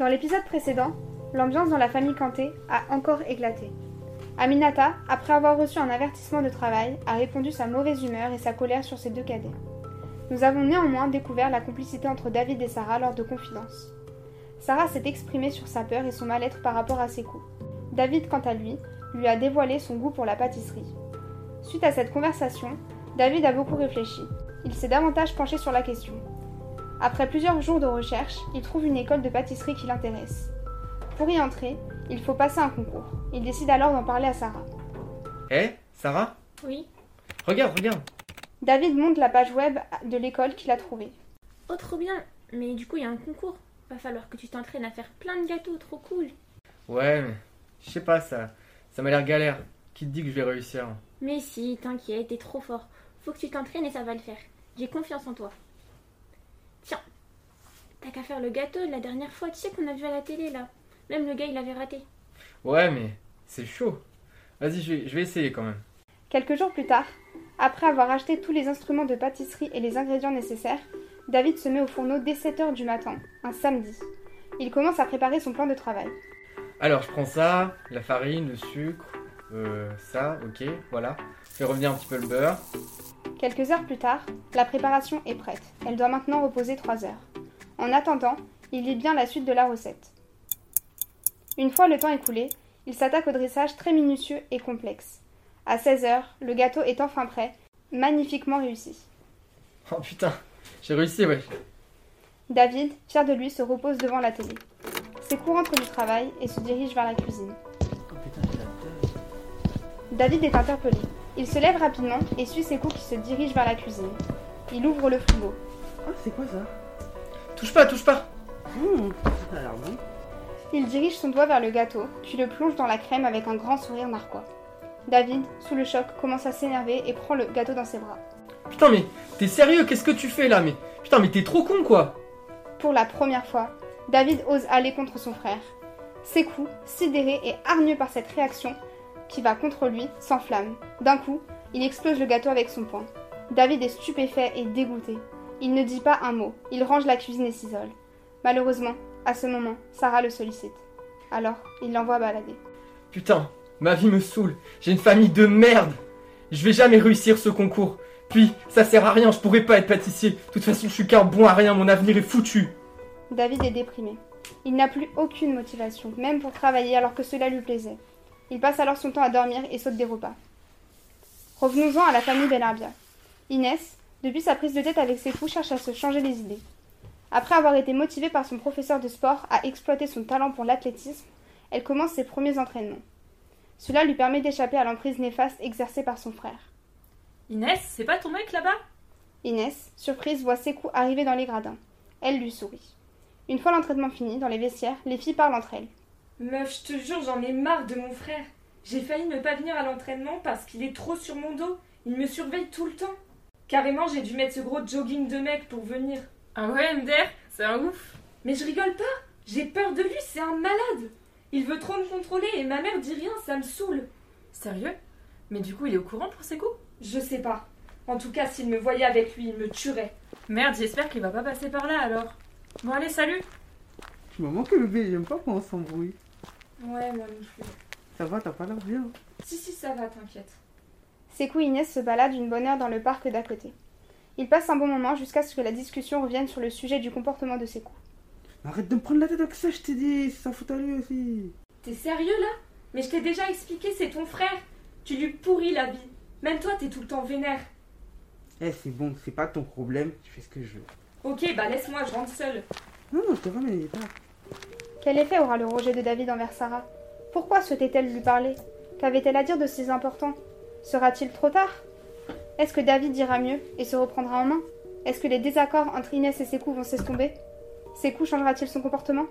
Dans l'épisode précédent, l'ambiance dans la famille Kanté a encore éclaté. Aminata, après avoir reçu un avertissement de travail, a répondu sa mauvaise humeur et sa colère sur ses deux cadets. Nous avons néanmoins découvert la complicité entre David et Sarah lors de confidences. Sarah s'est exprimée sur sa peur et son mal-être par rapport à ses coups. David, quant à lui, lui a dévoilé son goût pour la pâtisserie. Suite à cette conversation, David a beaucoup réfléchi. Il s'est davantage penché sur la question. Après plusieurs jours de recherche, il trouve une école de pâtisserie qui l'intéresse. Pour y entrer, il faut passer un concours. Il décide alors d'en parler à Sarah. Eh, Sarah? Oui. Regarde, regarde. David monte la page web de l'école qu'il a trouvée. Oh, trop bien. Mais du coup, il y a un concours. Va falloir que tu t'entraînes à faire plein de gâteaux, trop cool. Ouais, mais je sais pas, ça, ça m'a l'air galère. Qui te dit que je vais réussir? Mais si, t'inquiète, t'es trop fort. Faut que tu t'entraînes et ça va le faire. J'ai confiance en toi. Tiens, t'as qu'à faire le gâteau de la dernière fois, tu sais qu'on a vu à la télé là. Même le gars, il avait raté. Ouais, mais c'est chaud. Vas-y, je vais, je vais essayer quand même. Quelques jours plus tard, après avoir acheté tous les instruments de pâtisserie et les ingrédients nécessaires, David se met au fourneau dès 7h du matin, un samedi. Il commence à préparer son plan de travail. Alors, je prends ça, la farine, le sucre, euh, ça, ok, voilà. Je fais revenir un petit peu le beurre. Quelques heures plus tard, la préparation est prête. Elle doit maintenant reposer 3 heures. En attendant, il lit bien la suite de la recette. Une fois le temps écoulé, il s'attaque au dressage très minutieux et complexe. À 16 heures, le gâteau est enfin prêt, magnifiquement réussi. Oh putain, j'ai réussi, ouais. David, fier de lui, se repose devant la télé. Sekou rentre du travail et se dirige vers la cuisine. Oh putain. David est interpellé. Il se lève rapidement et suit Sekou qui se dirige vers la cuisine. Il ouvre le frigo. Ah, c'est quoi ça? Touche pas, touche pas Hum, ça a l'air bon. Il dirige son doigt vers le gâteau, puis le plonge dans la crème avec un grand sourire narquois. David, sous le choc, commence à s'énerver et prend le gâteau dans ses bras. Putain, mais t'es sérieux? Qu'est-ce que tu fais là? Mais putain, mais t'es trop con quoi Pour la première fois, David ose aller contre son frère. Sekou, sidéré et hargneux par cette réaction qui va contre lui, s'enflamme. D'un coup, il explose le gâteau avec son poing. David est stupéfait et dégoûté. Il ne dit pas un mot, il range la cuisine et s'isole. Malheureusement, à ce moment, Sarah le sollicite. Alors, il l'envoie balader. Putain, ma vie me saoule. J'ai une famille de merde. Je vais jamais réussir ce concours. Puis, ça sert à rien, je pourrais pas être pâtissier. De toute façon, je suis qu'un bon à rien, mon avenir est foutu. David est déprimé. Il n'a plus aucune motivation, même pour travailler alors que cela lui plaisait. Il passe alors son temps à dormir et saute des repas. Revenons-en à la famille Benarbia. Inès, depuis sa prise de tête avec ses coups, cherche à se changer les idées. Après avoir été motivée par son professeur de sport à exploiter son talent pour l'athlétisme, elle commence ses premiers entraînements. Cela lui permet d'échapper à l'emprise néfaste exercée par son frère. Inès, c'est pas ton mec là-bas? Inès, surprise, voit Sekou arriver dans les gradins. Elle lui sourit. Une fois l'entraînement fini, dans les vestiaires, les filles parlent entre elles. Meuf, je te jure, j'en ai marre de mon frère. J'ai failli ne pas venir à l'entraînement parce qu'il est trop sur mon dos. Il me surveille tout le temps. Carrément, j'ai dû mettre ce gros jogging de mec pour venir. Ah ouais, MDR, c'est un ouf. Mais je rigole pas. J'ai peur de lui, c'est un malade. Il veut trop me contrôler et ma mère dit rien, ça me saoule. Sérieux? Mais du coup, il est au courant pour ses coups? Je sais pas. En tout cas, s'il me voyait avec lui, il me tuerait. Merde, j'espère qu'il va pas passer par là alors. Bon, allez, salut Tu m'as manqué bébé, j'aime pas quand on s'embrouille. Ouais, moi non plus. Ça va, t'as pas l'air bien. Si, si, ça va, t'inquiète. Sekou et Inès se baladent une bonne heure dans le parc d'à côté. Ils passent un bon moment jusqu'à ce que la discussion revienne sur le sujet du comportement de Sekou. Arrête de me prendre la tête avec ça, je t'ai dit, c'est sa faute à lui aussi. T'es sérieux là? Mais je t'ai déjà expliqué, c'est ton frère. Tu lui pourris la vie. Même toi, t'es tout le temps vénère. Eh, c'est bon, c'est pas ton problème, je fais ce que je veux. Ok, bah laisse-moi, je rentre seule. Non, non, je te ramène, il est tard. Quel effet aura le rejet de David envers Sarah? Pourquoi souhaitait-elle lui parler? Qu'avait-elle à dire de si important? Sera-t-il trop tard? Est-ce que David ira mieux et se reprendra en main? Est-ce que les désaccords entre Inès et Sekou vont s'estomper? Sekou changera-t-il son comportement?